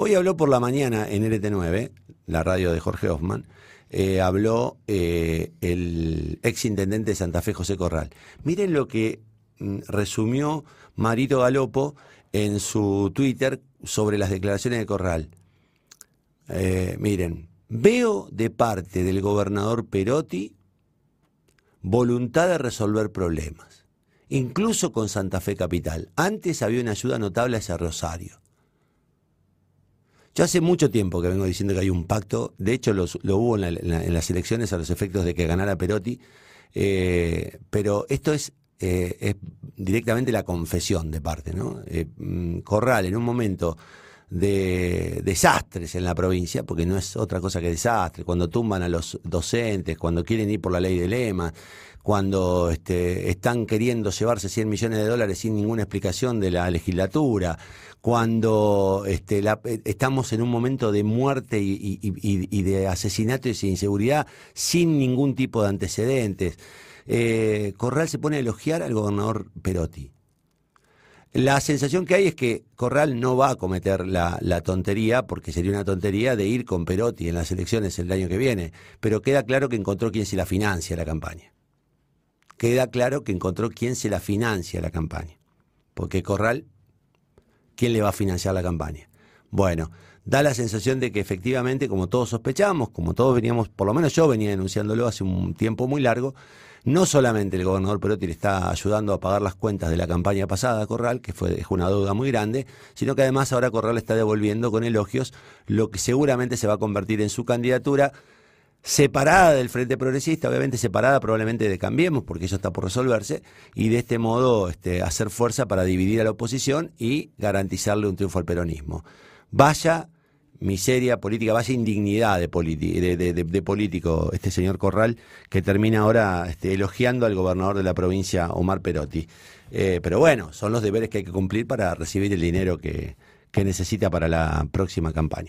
Hoy habló por la mañana en LT9, la radio de Jorge Hoffman, eh, habló eh, el ex intendente de Santa Fe, José Corral. Miren lo que mm, resumió Marito Galopo en su Twitter sobre las declaraciones de Corral. Eh, miren, veo de parte del gobernador Perotti voluntad de resolver problemas, incluso con Santa Fe Capital. Antes había una ayuda notable hacia Rosario. Yo hace mucho tiempo que vengo diciendo que hay un pacto, de hecho lo hubo en, las elecciones a los efectos de que ganara Perotti, eh, pero esto es, eh, directamente la confesión de parte. ¿no? Eh, mm, Corral en un momento de desastres en la provincia, porque no es otra cosa que desastre, cuando tumban a los docentes, cuando quieren ir por la ley de lema, cuando este, están queriendo llevarse 100 millones de dólares sin ninguna explicación de la legislatura, cuando este, estamos en un momento de muerte y, de asesinato y de inseguridad sin ningún tipo de antecedentes. Eh, Corral se pone a elogiar al gobernador Perotti. La sensación que hay es que Corral no va a cometer la, tontería, porque sería una tontería, de ir con Perotti en las elecciones el año que viene, pero queda claro que encontró quien se la financia la campaña. Queda claro que encontró quien se la financia la campaña. Porque Corral, ¿quién le va a financiar la campaña? Bueno, da la sensación de que efectivamente, como todos sospechamos, como todos veníamos, por lo menos yo venía denunciándolo hace un tiempo muy largo, no solamente el gobernador Perotti le está ayudando a pagar las cuentas de la campaña pasada a Corral, que fue dejó una deuda muy grande, sino que además ahora Corral está devolviendo con elogios lo que seguramente se va a convertir en su candidatura separada del Frente Progresista, obviamente separada probablemente de Cambiemos, porque eso está por resolverse, y de este modo este, hacer fuerza para dividir a la oposición y garantizarle un triunfo al peronismo. Vaya miseria política, vaya indignidad de, de, político este señor Corral, que termina ahora este, elogiando al gobernador de la provincia, Omar Perotti. Eh, pero bueno, son los deberes que hay que cumplir para recibir el dinero que necesita para la próxima campaña.